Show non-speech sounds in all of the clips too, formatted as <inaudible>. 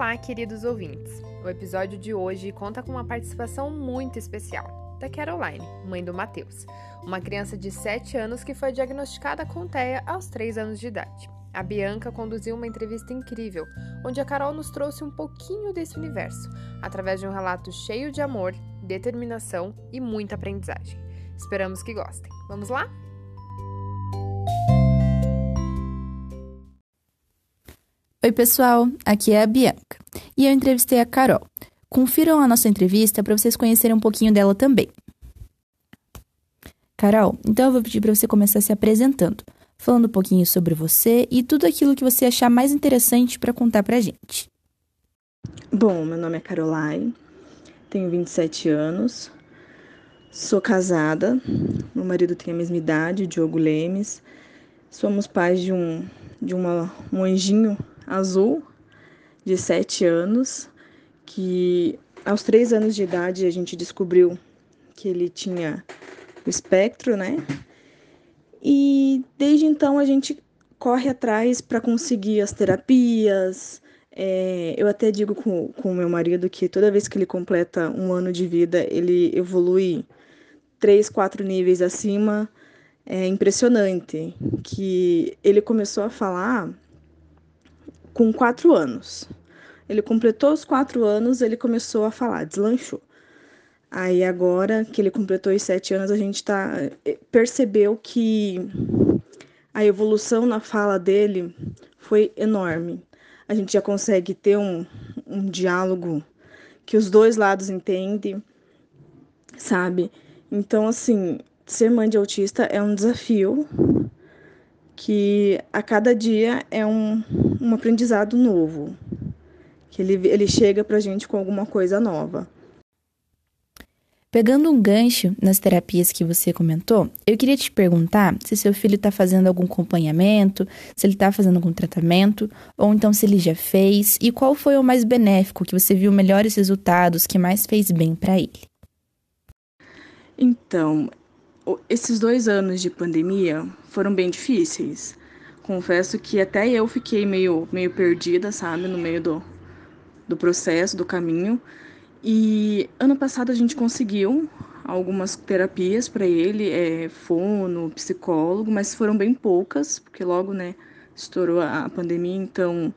Olá, queridos ouvintes! O episódio de hoje conta com uma participação muito especial da Caroline, mãe do Matheus, uma criança de 7 anos que foi diagnosticada com TEA aos 3 anos de idade. A Bianca conduziu uma entrevista incrível, onde a Carol nos trouxe um pouquinho desse universo, através de um relato cheio de amor, determinação e muita aprendizagem. Esperamos que gostem. Vamos lá? Oi, pessoal, aqui é a Bianca e eu entrevistei a Carol. Confiram a nossa entrevista para vocês conhecerem um pouquinho dela também. Carol, então eu vou pedir para você começar se apresentando, falando um pouquinho sobre você e tudo aquilo que você achar mais interessante para contar para a gente. Bom, meu nome é Caroline, tenho 27 anos, sou casada, meu marido tem a mesma idade, Diogo Lemes, somos pais de um, de uma, um anjinho azul, de 7 anos, que aos 3 anos de idade a gente descobriu que ele tinha o espectro, né? E desde então a gente corre atrás para conseguir as terapias. É, eu até digo com o meu marido que toda vez que ele completa um ano de vida, ele evolui três, quatro níveis acima. É impressionante que ele começou a falar com quatro anos. Ele completou os quatro anos, ele começou a falar, deslanchou. Aí agora que ele completou os sete anos, a gente tá, eh, percebeu que a evolução na fala dele foi enorme. A gente já consegue ter um, um diálogo que os dois lados entendem, sabe? Então, assim, ser mãe de autista é um desafio que a cada dia é um, um aprendizado novo, que ele, ele chega para a gente com alguma coisa nova. Pegando um gancho nas terapias que você comentou, eu queria te perguntar se seu filho está fazendo algum acompanhamento, se ele está fazendo algum tratamento, ou então se ele já fez, e qual foi o mais benéfico, que você viu melhores resultados, que mais fez bem para ele. Então, esses dois anos de pandemia foram bem difíceis. Confesso que até eu fiquei meio, meio perdida, sabe, no meio do, do processo, do caminho. E ano passado a gente conseguiu algumas terapias para ele, é, fono, psicólogo, mas foram bem poucas, porque logo, né, estourou a pandemia, então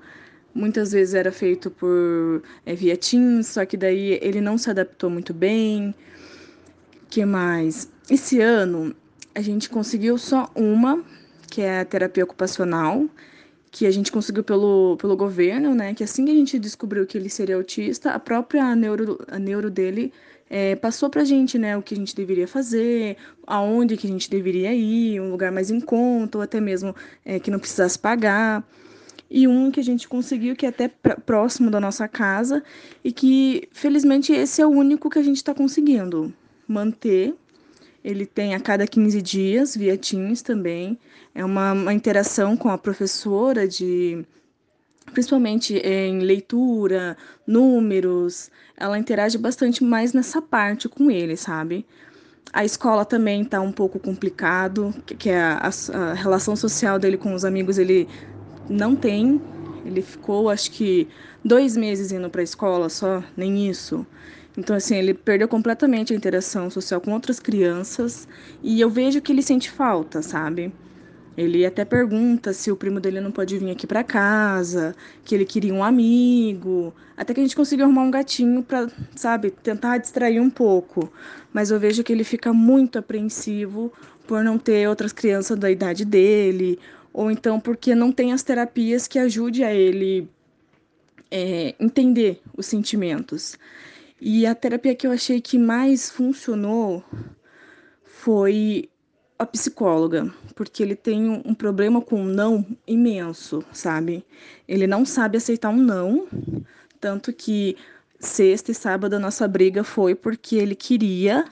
muitas vezes era feito por é, via Teams, só que daí ele não se adaptou muito bem. que mais? Esse ano a gente conseguiu só uma, que é a terapia ocupacional, que a gente conseguiu pelo, pelo governo, né? Que assim que a gente descobriu que ele seria autista, a própria neuro, a neuro dele é, passou pra gente, né? O que a gente deveria fazer, aonde que a gente deveria ir, um lugar mais em conta, ou até mesmo é, que não precisasse pagar. E um que a gente conseguiu, que é até próximo da nossa casa, e que felizmente esse é o único que a gente está conseguindo manter ele tem a cada 15 dias, via Teams também. É uma, uma interação com a professora de principalmente em leitura, números, ela interage bastante mais nessa parte com ele, sabe? A escola também está um pouco complicado, que é a, a, relação social dele com os amigos ele não tem. Ele ficou, acho que, dois meses indo para a escola só, nem isso. Então, assim, ele perdeu completamente a interação social com outras crianças e eu vejo que ele sente falta, sabe? Ele até pergunta se o primo dele não pode vir aqui para casa, que ele queria um amigo, até que a gente conseguiu arrumar um gatinho para, sabe, tentar distrair um pouco. Mas eu vejo que ele fica muito apreensivo por não ter outras crianças da idade dele, ou então porque não tem as terapias que ajude a ele é, entender os sentimentos. E a terapia que eu achei que mais funcionou foi a psicóloga, porque ele tem um problema com um não imenso, sabe? Ele não sabe aceitar um não, tanto que sexta e sábado a nossa briga foi porque ele queria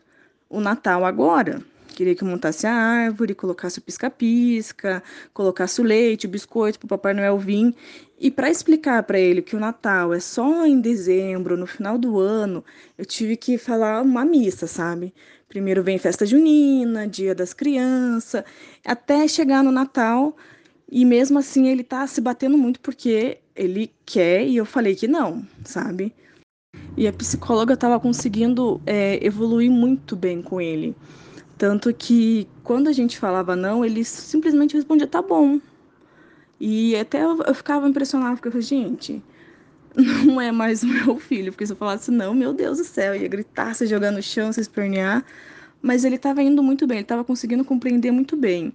o Natal agora. Queria que montasse a árvore, colocasse o pisca-pisca, colocasse o leite, o biscoito para o Papai Noel vir. E para explicar para ele que o Natal é só em dezembro, no final do ano, eu tive que falar uma missa, sabe? Primeiro vem festa junina, dia das crianças, até chegar no Natal. E mesmo assim ele tá se batendo muito porque ele quer e eu falei que não, sabe? E a psicóloga estava conseguindo é, evoluir muito bem com ele. Tanto que quando a gente falava não, ele simplesmente respondia, tá bom. E até eu, eu ficava impressionada, porque eu falei, gente, não é mais o meu filho. Porque se eu falasse não, meu Deus do céu, ia gritar, se jogar no chão, se espernear. Mas ele estava indo muito bem, ele estava conseguindo compreender muito bem.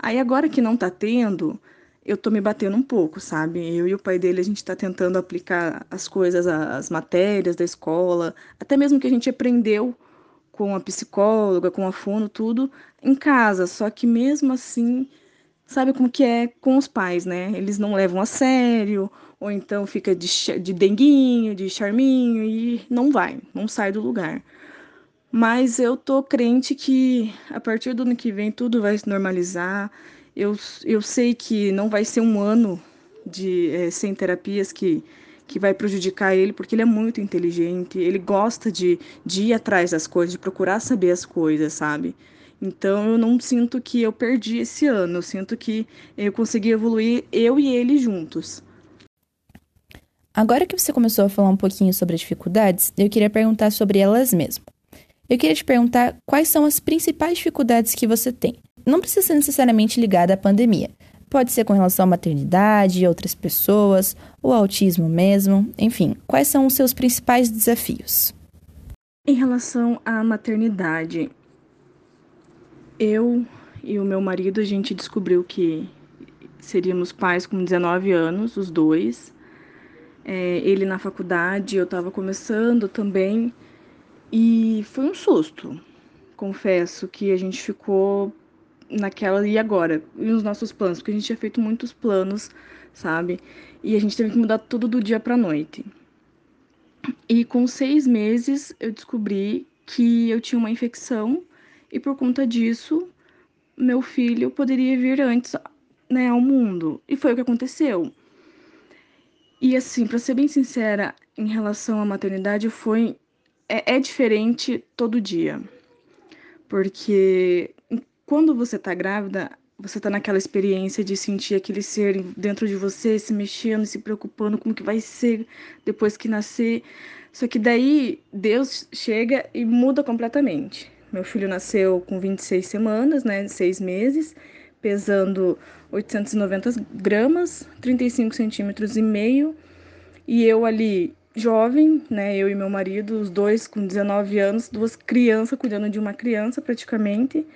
Aí agora que não tá tendo, eu tô me batendo um pouco, sabe? Eu e o pai dele, a gente tá tentando aplicar as coisas, as matérias da escola, até mesmo que a gente aprendeu com a psicóloga, com a fono, tudo em casa. Só que mesmo assim, sabe como que é com os pais, né? Eles não levam a sério, ou então fica de, de denguinho, de charminho e não vai, não sai do lugar. Mas eu tô crente que a partir do ano que vem tudo vai se normalizar. Eu, eu sei que não vai ser um ano de é, sem terapias que, que vai prejudicar ele, porque ele é muito inteligente, ele gosta de, de ir atrás das coisas, de procurar saber as coisas, sabe? Então eu não sinto que eu perdi esse ano, eu sinto que eu consegui evoluir eu e ele juntos. Agora que você começou a falar um pouquinho sobre as dificuldades, eu queria perguntar sobre elas mesmo. Eu queria te perguntar quais são as principais dificuldades que você tem. Não precisa ser necessariamente ligada à pandemia. Pode ser com relação à maternidade, outras pessoas, o autismo mesmo. Enfim, quais são os seus principais desafios? Em relação à maternidade, eu e o meu marido, a gente descobriu que seríamos pais com 19 anos, os dois. É, ele na faculdade, eu estava começando também. E foi um susto. Confesso que a gente ficou naquela e agora, e os nossos planos, porque a gente tinha feito muitos planos, sabe? E a gente teve que mudar tudo do dia para noite. E com seis meses eu descobri que eu tinha uma infecção e por conta disso meu filho poderia vir antes, né, ao mundo. E foi o que aconteceu. E assim, para ser bem sincera, em relação à maternidade, foi é, é diferente todo dia. Porque quando você tá grávida, você tá naquela experiência de sentir aquele ser dentro de você se mexendo, se preocupando com o que vai ser depois que nascer. Só que daí Deus chega e muda completamente. Meu filho nasceu com 26 semanas, né, seis meses, pesando 890 gramas, 35 centímetros e meio, e eu ali jovem, né? Eu e meu marido, os dois com 19 anos, duas crianças cuidando de uma criança praticamente.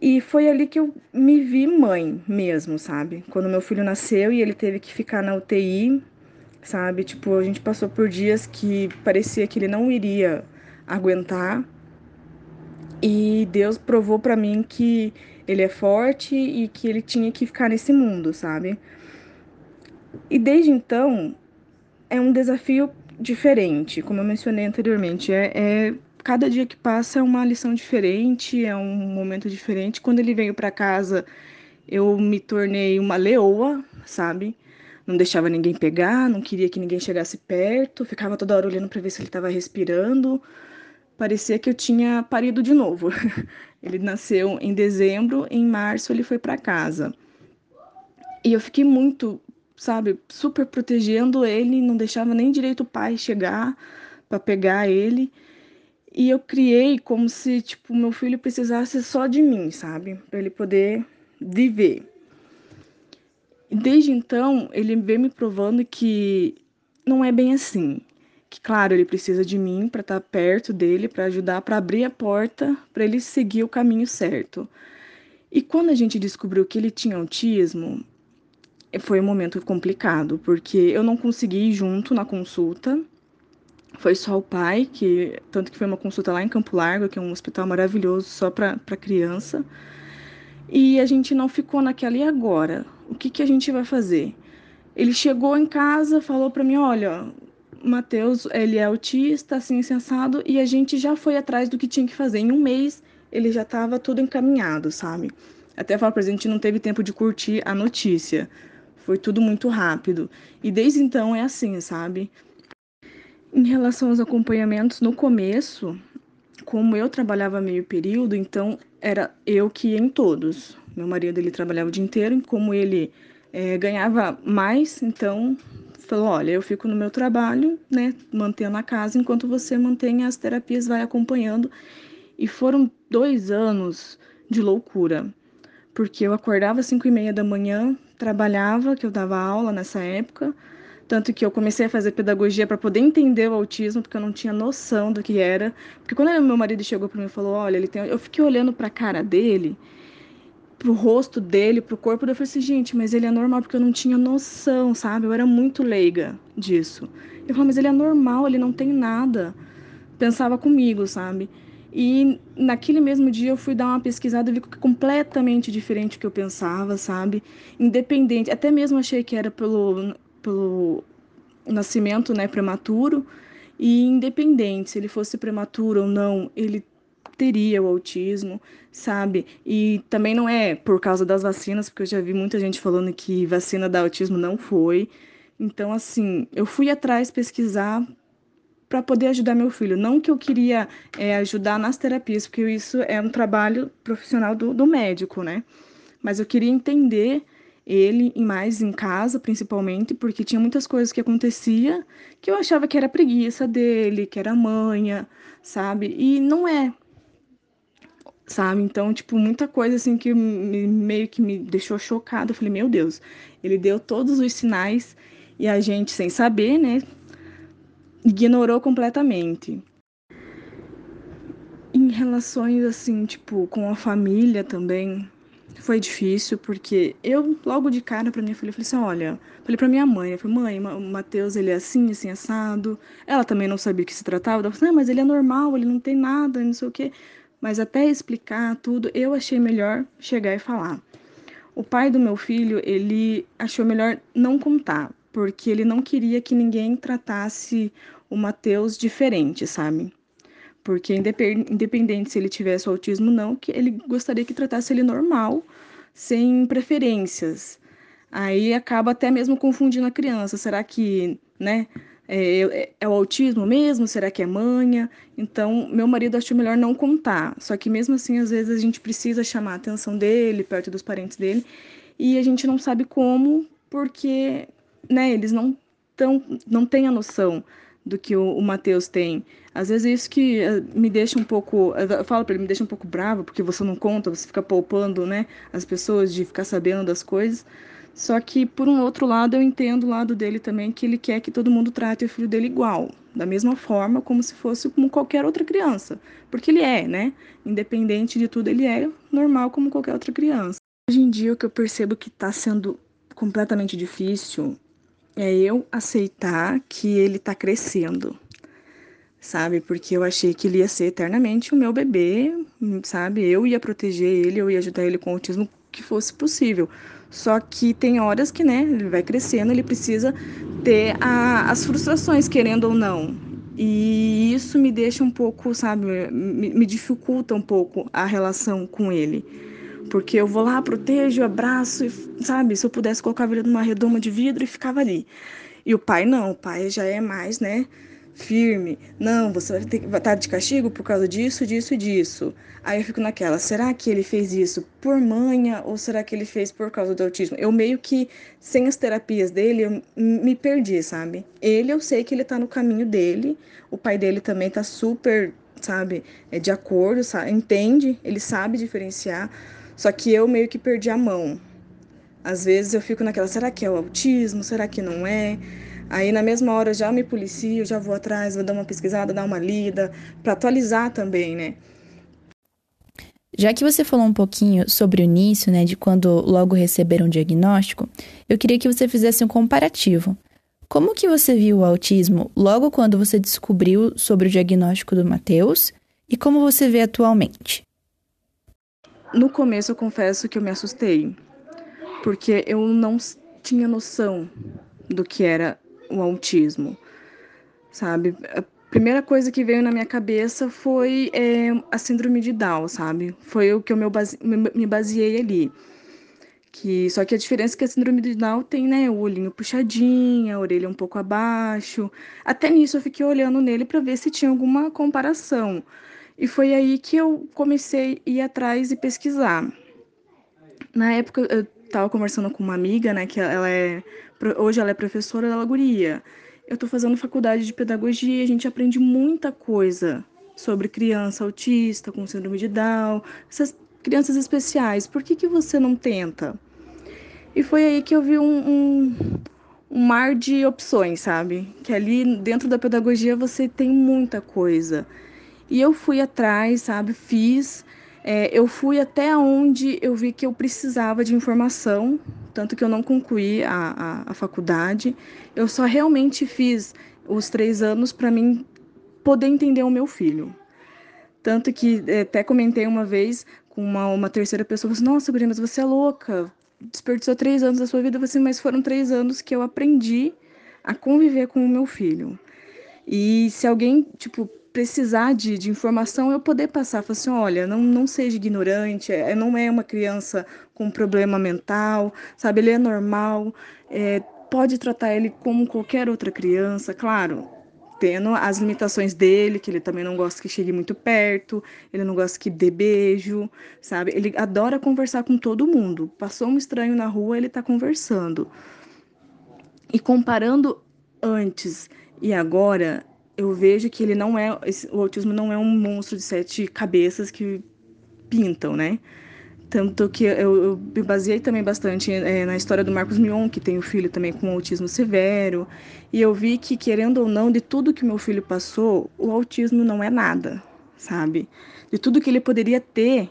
E foi ali que eu me vi mãe mesmo, sabe? Quando meu filho nasceu e ele teve que ficar na UTI, sabe? Tipo, a gente passou por dias que parecia que ele não iria aguentar. E Deus provou para mim que ele é forte e que ele tinha que ficar nesse mundo, sabe? E desde então, é um desafio diferente, como eu mencionei anteriormente. É, é cada dia que passa é uma lição diferente, é um momento diferente. Quando ele veio para casa, eu me tornei uma leoa, sabe? Não deixava ninguém pegar, não queria que ninguém chegasse perto, ficava toda hora olhando para ver se ele estava respirando. Parecia que eu tinha parido de novo. <laughs> ele nasceu em dezembro, em março ele foi para casa. E eu fiquei muito sabe, super protegendo ele, não deixava nem direito o pai chegar para pegar ele. E eu criei como se, tipo, meu filho precisasse só de mim, sabe? Para ele poder viver. Desde então, ele vem me provando que não é bem assim. Que, claro, ele precisa de mim para estar tá perto dele, para ajudar, para abrir a porta, para ele seguir o caminho certo. E quando a gente descobriu que ele tinha autismo, foi um momento complicado, porque eu não consegui ir junto na consulta. Foi só o pai, que tanto que foi uma consulta lá em Campo Largo, que é um hospital maravilhoso só para criança. E a gente não ficou naquela e agora, o que que a gente vai fazer? Ele chegou em casa, falou para mim, olha, Matheus, ele é autista, assim, sensado, e a gente já foi atrás do que tinha que fazer. Em um mês, ele já estava tudo encaminhado, sabe? Até falar pra gente, não teve tempo de curtir a notícia. Foi tudo muito rápido. E desde então é assim, sabe? Em relação aos acompanhamentos, no começo, como eu trabalhava meio período, então era eu que ia em todos. Meu marido ele trabalhava o dia inteiro, e como ele é, ganhava mais, então falou: olha, eu fico no meu trabalho, né, mantendo a casa, enquanto você mantém as terapias, vai acompanhando. E foram dois anos de loucura, porque eu acordava às cinco e meia da manhã, trabalhava, que eu dava aula nessa época, tanto que eu comecei a fazer pedagogia para poder entender o autismo, porque eu não tinha noção do que era. Porque quando meu marido chegou para mim e falou: Olha, ele tem. Eu fiquei olhando para a cara dele pro rosto dele, pro corpo, eu falei assim, gente, mas ele é normal porque eu não tinha noção, sabe? Eu era muito leiga disso. Eu falei, mas ele é normal, ele não tem nada. Pensava comigo, sabe? E naquele mesmo dia eu fui dar uma pesquisada e vi que é completamente diferente do que eu pensava, sabe? Independente, até mesmo achei que era pelo, pelo nascimento, né, prematuro, e independente se ele fosse prematuro ou não, ele teria o autismo, sabe? E também não é por causa das vacinas, porque eu já vi muita gente falando que vacina da autismo não foi. Então, assim, eu fui atrás pesquisar para poder ajudar meu filho. Não que eu queria é, ajudar nas terapias, porque isso é um trabalho profissional do, do médico, né? Mas eu queria entender ele e mais em casa, principalmente, porque tinha muitas coisas que acontecia que eu achava que era preguiça dele, que era manha, sabe? E não é sabe? Então, tipo, muita coisa assim que me, meio que me deixou chocada. Eu falei, meu Deus, ele deu todos os sinais e a gente, sem saber, né, ignorou completamente. Em relações assim, tipo, com a família também, foi difícil, porque eu, logo de cara, pra minha filha, falei assim: olha, falei pra minha mãe, eu falei, mãe, o Matheus, ele é assim, assim, assado. Ela também não sabia o que se tratava, ela falou, ah, mas ele é normal, ele não tem nada, não sei o quê mas até explicar tudo, eu achei melhor chegar e falar. O pai do meu filho, ele achou melhor não contar, porque ele não queria que ninguém tratasse o Mateus diferente, sabe? Porque independente se ele tivesse autismo ou não, que ele gostaria que tratasse ele normal, sem preferências. Aí acaba até mesmo confundindo a criança. Será que, né, é, é, é, o autismo mesmo? Será que é manha? Então, meu marido achou melhor não contar. Só que mesmo assim, às vezes a gente precisa chamar a atenção dele, perto dos parentes dele, e a gente não sabe como, porque né, eles não, tão, não têm a noção do que o, o Matheus tem. Às vezes é isso que eh, me deixa um pouco, eu falo para ele, me deixa um pouco bravo, porque você não conta, você fica poupando, né, as pessoas de ficar sabendo das coisas. Só que, por um outro lado, eu entendo o lado dele também, que ele quer que todo mundo trate o filho dele igual, da mesma forma, como se fosse como qualquer outra criança. Porque ele é, né? Independente de tudo, ele é normal como qualquer outra criança. Hoje em dia, o que eu percebo que está sendo completamente difícil é eu aceitar que ele está crescendo, sabe? Porque eu achei que ele ia ser eternamente o meu bebê, sabe? Eu ia proteger ele, eu ia ajudar ele com o autismo que fosse possível. Só que tem horas que, né, ele vai crescendo, ele precisa ter a, as frustrações, querendo ou não. E isso me deixa um pouco, sabe, me, me dificulta um pouco a relação com ele. Porque eu vou lá, protejo, abraço, e, sabe? Se eu pudesse colocar ele numa redoma de vidro e ficava ali. E o pai não, o pai já é mais, né? Firme. Não, você vai ter que estar de castigo por causa disso, disso e disso. Aí eu fico naquela, será que ele fez isso por manha ou será que ele fez por causa do autismo? Eu meio que, sem as terapias dele, eu me perdi, sabe? Ele, eu sei que ele tá no caminho dele, o pai dele também tá super, sabe, é de acordo, sabe? entende, ele sabe diferenciar, só que eu meio que perdi a mão. Às vezes eu fico naquela, será que é o autismo? Será que não é? Aí na mesma hora já me policio, já vou atrás, vou dar uma pesquisada, dar uma lida, para atualizar também, né? Já que você falou um pouquinho sobre o início, né, de quando logo receberam o diagnóstico, eu queria que você fizesse um comparativo. Como que você viu o autismo logo quando você descobriu sobre o diagnóstico do Matheus e como você vê atualmente? No começo eu confesso que eu me assustei, porque eu não tinha noção do que era o autismo, sabe? A primeira coisa que veio na minha cabeça foi é, a síndrome de Down, sabe? Foi o que eu me baseei ali. Que, só que a diferença é que a síndrome de Down tem, né, o olhinho puxadinho, a orelha um pouco abaixo. Até nisso eu fiquei olhando nele para ver se tinha alguma comparação. E foi aí que eu comecei a ir atrás e pesquisar. Na época, eu tava conversando com uma amiga, né, que ela é hoje ela é professora da Lagoria. Eu tô fazendo faculdade de pedagogia, a gente aprende muita coisa sobre criança autista com síndrome de Down, essas crianças especiais. Por que que você não tenta? E foi aí que eu vi um, um, um mar de opções, sabe? Que ali dentro da pedagogia você tem muita coisa. E eu fui atrás, sabe? Fiz. É, eu fui até onde eu vi que eu precisava de informação, tanto que eu não concluí a, a, a faculdade. Eu só realmente fiz os três anos para mim poder entender o meu filho. Tanto que é, até comentei uma vez com uma, uma terceira pessoa, assim, nossa, Guria, mas você é louca, desperdiçou três anos da sua vida, assim, mas foram três anos que eu aprendi a conviver com o meu filho. E se alguém, tipo, precisar de, de informação, eu poder passar, falar assim, olha, não, não seja ignorante, é, não é uma criança com problema mental, sabe, ele é normal, é, pode tratar ele como qualquer outra criança, claro, tendo as limitações dele, que ele também não gosta que chegue muito perto, ele não gosta que dê beijo, sabe? Ele adora conversar com todo mundo. Passou um estranho na rua, ele tá conversando. E comparando antes e agora, eu vejo que ele não é, o autismo não é um monstro de sete cabeças que pintam, né? Tanto que eu, eu me baseei também bastante é, na história do Marcos Mion, que tem um filho também com autismo severo, e eu vi que, querendo ou não, de tudo que meu filho passou, o autismo não é nada, sabe? De tudo que ele poderia ter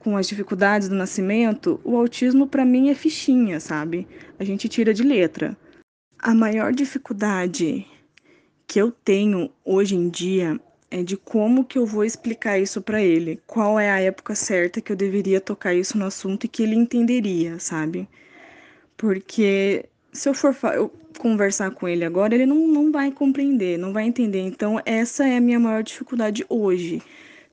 com as dificuldades do nascimento, o autismo para mim é fichinha, sabe? A gente tira de letra. A maior dificuldade que eu tenho hoje em dia é de como que eu vou explicar isso para ele, qual é a época certa que eu deveria tocar isso no assunto e que ele entenderia, sabe? Porque se eu for eu conversar com ele agora, ele não, não vai compreender, não vai entender. Então, essa é a minha maior dificuldade hoje,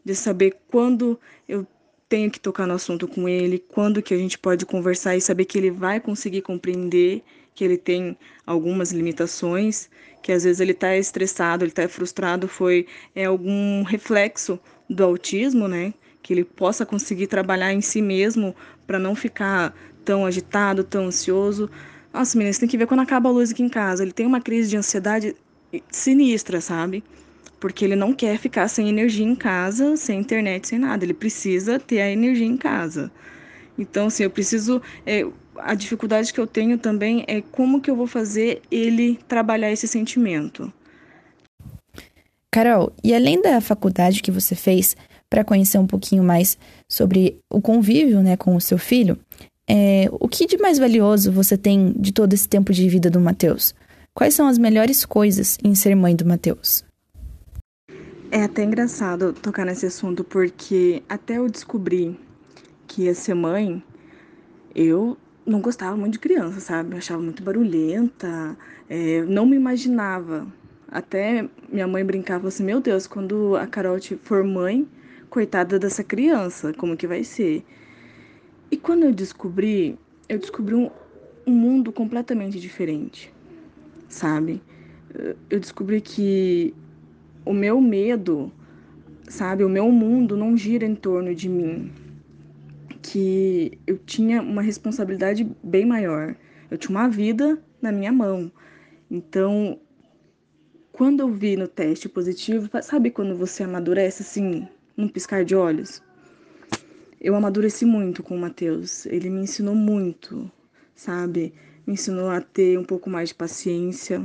de saber quando eu tenho que tocar no assunto com ele, quando que a gente pode conversar e saber que ele vai conseguir compreender que ele tem algumas limitações, que às vezes ele está estressado, ele está frustrado, foi é, algum reflexo do autismo, né? Que ele possa conseguir trabalhar em si mesmo para não ficar tão agitado, tão ansioso. Nossa, meninas, tem que ver quando acaba a luz aqui em casa. Ele tem uma crise de ansiedade sinistra, sabe? Porque ele não quer ficar sem energia em casa, sem internet, sem nada. Ele precisa ter a energia em casa. Então, assim, eu preciso. É, a dificuldade que eu tenho também é como que eu vou fazer ele trabalhar esse sentimento. Carol, e além da faculdade que você fez para conhecer um pouquinho mais sobre o convívio né, com o seu filho, é, o que de mais valioso você tem de todo esse tempo de vida do Matheus? Quais são as melhores coisas em ser mãe do Matheus? É até engraçado tocar nesse assunto, porque até eu descobrir que ia ser mãe, eu não gostava muito de criança, sabe? Eu achava muito barulhenta, é, não me imaginava. Até minha mãe brincava assim: Meu Deus, quando a Carol for mãe, coitada dessa criança, como que vai ser? E quando eu descobri, eu descobri um, um mundo completamente diferente, sabe? Eu descobri que o meu medo, sabe? O meu mundo não gira em torno de mim, que eu tinha uma responsabilidade bem maior. Eu tinha uma vida na minha mão. Então, quando eu vi no teste positivo, sabe quando você amadurece assim, num piscar de olhos? Eu amadureci muito com o Matheus. Ele me ensinou muito, sabe? Me ensinou a ter um pouco mais de paciência,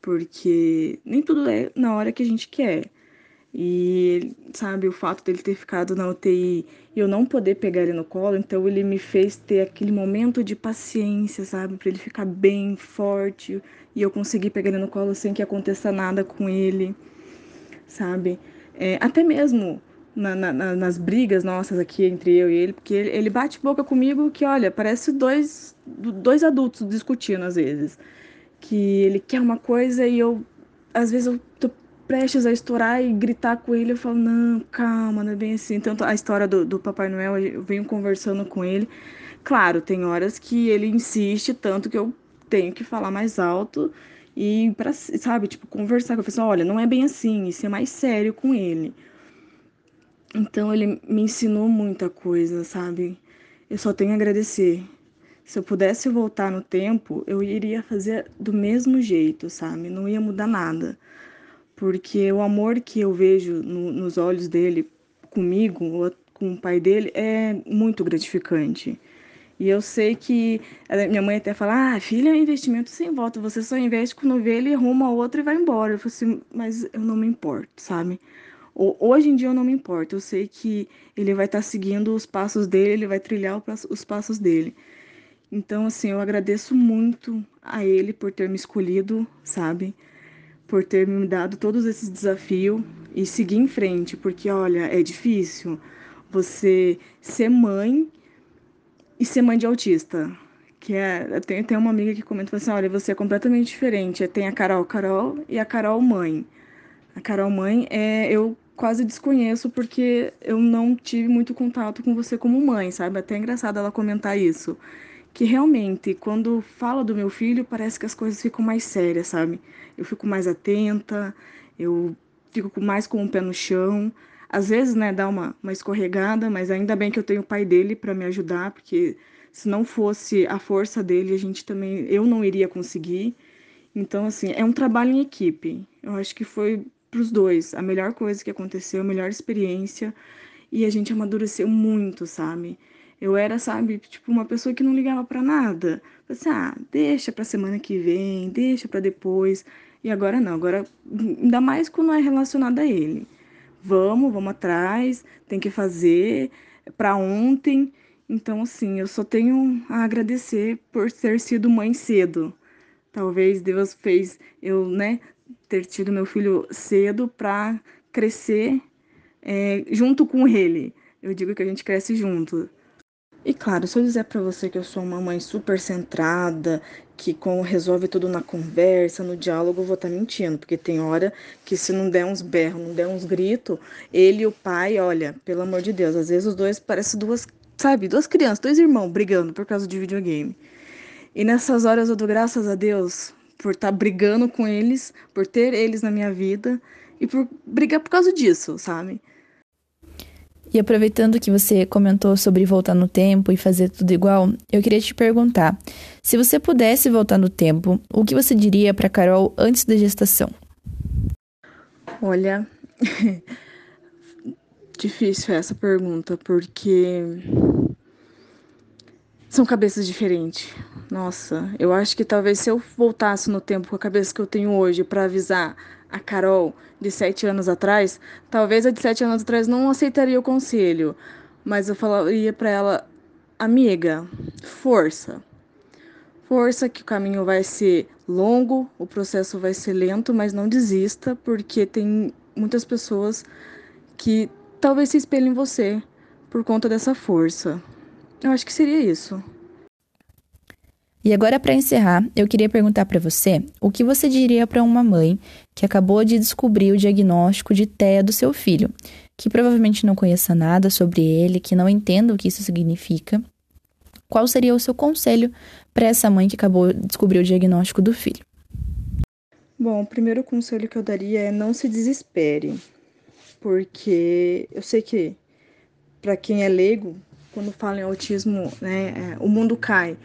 porque nem tudo é na hora que a gente quer. E, sabe, o fato dele ter ficado na UTI e eu não poder pegar ele no colo, então ele me fez ter aquele momento de paciência, sabe, para ele ficar bem forte e eu conseguir pegar ele no colo sem que aconteça nada com ele, sabe? É, até mesmo na, na, nas brigas nossas aqui entre eu e ele, porque ele, ele bate boca comigo que, olha, parece dois, dois adultos discutindo às vezes. Que ele quer uma coisa e eu, às vezes, eu tô prestes a estourar e gritar com ele, eu falo, não, calma, não é bem assim. Tanto a história do, do Papai Noel, eu venho conversando com ele. Claro, tem horas que ele insiste tanto que eu tenho que falar mais alto e para sabe, tipo, conversar com a pessoa, olha, não é bem assim, e ser mais sério com ele. Então ele me ensinou muita coisa, sabe? Eu só tenho a agradecer, se eu pudesse voltar no tempo, eu iria fazer do mesmo jeito, sabe? Não ia mudar nada. Porque o amor que eu vejo no, nos olhos dele comigo, com o pai dele, é muito gratificante. E eu sei que minha mãe até fala: ah, filha, é investimento sem volta. Você só investe quando vê ele arruma outro e vai embora. Eu falo assim, mas eu não me importo, sabe? Hoje em dia eu não me importo. Eu sei que ele vai estar tá seguindo os passos dele, ele vai trilhar os passos dele. Então, assim, eu agradeço muito a ele por ter me escolhido, sabe? Por ter me dado todos esses desafios e seguir em frente, porque olha, é difícil você ser mãe e ser mãe de autista. Que é, tem, tem uma amiga que comenta assim: olha, você é completamente diferente. Tem a Carol Carol e a Carol mãe. A Carol mãe é eu quase desconheço porque eu não tive muito contato com você como mãe, sabe? Até é engraçado ela comentar isso que realmente, quando fala do meu filho, parece que as coisas ficam mais sérias, sabe? Eu fico mais atenta, eu fico mais com o pé no chão. Às vezes, né, dá uma, uma escorregada, mas ainda bem que eu tenho o pai dele para me ajudar, porque se não fosse a força dele, a gente também, eu não iria conseguir. Então, assim, é um trabalho em equipe. Eu acho que foi para os dois a melhor coisa que aconteceu, a melhor experiência. E a gente amadureceu muito, sabe? Eu era, sabe, tipo, uma pessoa que não ligava para nada. Assim, ah, deixa pra semana que vem, deixa para depois. E agora não, agora ainda mais quando é relacionado a ele. Vamos, vamos atrás, tem que fazer para ontem. Então, assim, eu só tenho a agradecer por ter sido mãe cedo. Talvez Deus fez eu, né, ter tido meu filho cedo para crescer é, junto com ele. Eu digo que a gente cresce junto. E claro, se eu dizer para você que eu sou uma mãe super centrada, que com, resolve tudo na conversa, no diálogo, eu vou estar tá mentindo, porque tem hora que se não der uns berros, não der uns gritos, ele e o pai, olha, pelo amor de Deus, às vezes os dois parecem duas, sabe, duas crianças, dois irmãos brigando por causa de videogame. E nessas horas eu dou graças a Deus por estar tá brigando com eles, por ter eles na minha vida e por brigar por causa disso, sabe? E aproveitando que você comentou sobre voltar no tempo e fazer tudo igual, eu queria te perguntar: se você pudesse voltar no tempo, o que você diria para Carol antes da gestação? Olha, <laughs> difícil essa pergunta, porque são cabeças diferentes. Nossa, eu acho que talvez se eu voltasse no tempo com a cabeça que eu tenho hoje para avisar a Carol de sete anos atrás, talvez a de sete anos atrás não aceitaria o conselho, mas eu falaria para ela, amiga, força. Força que o caminho vai ser longo, o processo vai ser lento, mas não desista, porque tem muitas pessoas que talvez se espelhem em você por conta dessa força. Eu acho que seria isso. E agora, para encerrar, eu queria perguntar para você o que você diria para uma mãe que acabou de descobrir o diagnóstico de TEA do seu filho, que provavelmente não conheça nada sobre ele, que não entenda o que isso significa. Qual seria o seu conselho para essa mãe que acabou de descobrir o diagnóstico do filho? Bom, o primeiro conselho que eu daria é não se desespere, porque eu sei que para quem é leigo, quando fala em autismo, né, é, o mundo cai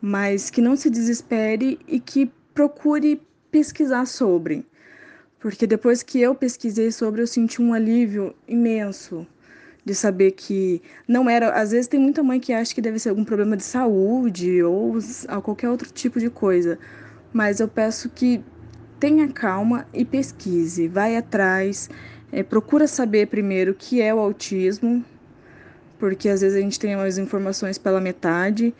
mas que não se desespere e que procure pesquisar sobre. Porque depois que eu pesquisei sobre, eu senti um alívio imenso de saber que não era. Às vezes tem muita mãe que acha que deve ser algum problema de saúde ou qualquer outro tipo de coisa. Mas eu peço que tenha calma e pesquise, vai atrás, é, procura saber primeiro o que é o autismo, porque às vezes a gente tem as informações pela metade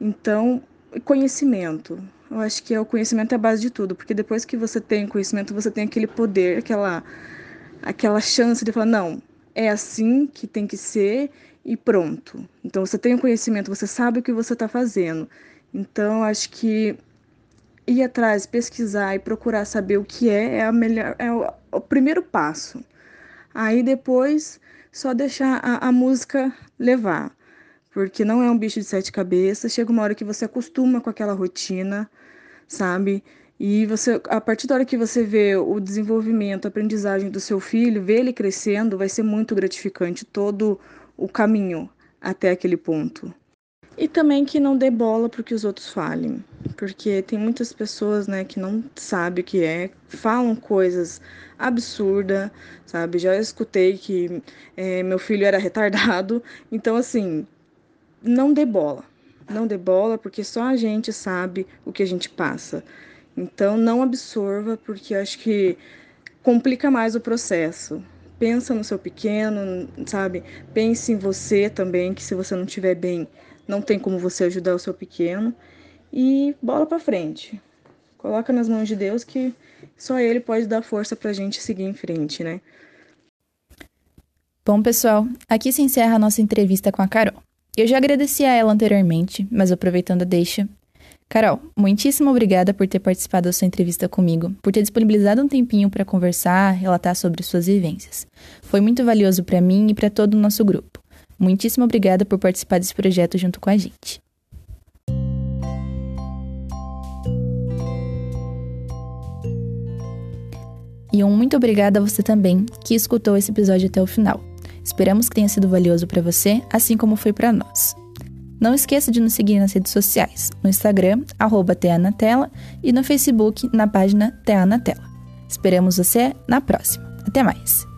então, conhecimento. Eu acho que é o conhecimento é a base de tudo, porque depois que você tem conhecimento, você tem aquele poder, aquela aquela chance de falar, não, é assim que tem que ser e pronto. Então você tem o conhecimento, você sabe o que você está fazendo. Então acho que ir atrás, pesquisar e procurar saber o que é é a melhor é o, o primeiro passo. Aí depois só deixar a, a música levar porque não é um bicho de sete cabeças. Chega uma hora que você acostuma com aquela rotina, sabe? E você, a partir da hora que você vê o desenvolvimento, a aprendizagem do seu filho, vê ele crescendo, vai ser muito gratificante todo o caminho até aquele ponto. E também que não dê bola para que os outros falem, porque tem muitas pessoas, né, que não sabem o que é, falam coisas absurdas, sabe? Já escutei que é, meu filho era retardado, então assim, não dê bola, não dê bola, porque só a gente sabe o que a gente passa. Então não absorva, porque acho que complica mais o processo. Pensa no seu pequeno, sabe? Pense em você também, que se você não estiver bem, não tem como você ajudar o seu pequeno e bola para frente. Coloca nas mãos de Deus que só ele pode dar força para a gente seguir em frente, né? Bom, pessoal, aqui se encerra a nossa entrevista com a Carol. Eu já agradeci a ela anteriormente, mas aproveitando a deixa. Carol, muitíssimo obrigada por ter participado da sua entrevista comigo, por ter disponibilizado um tempinho para conversar, relatar sobre suas vivências. Foi muito valioso para mim e para todo o nosso grupo. Muitíssimo obrigada por participar desse projeto junto com a gente. E um muito obrigada a você também que escutou esse episódio até o final. Esperamos que tenha sido valioso para você, assim como foi para nós. Não esqueça de nos seguir nas redes sociais, no Instagram, arroba Tela, e no Facebook, na página Tea na Tela. Esperamos você na próxima. Até mais!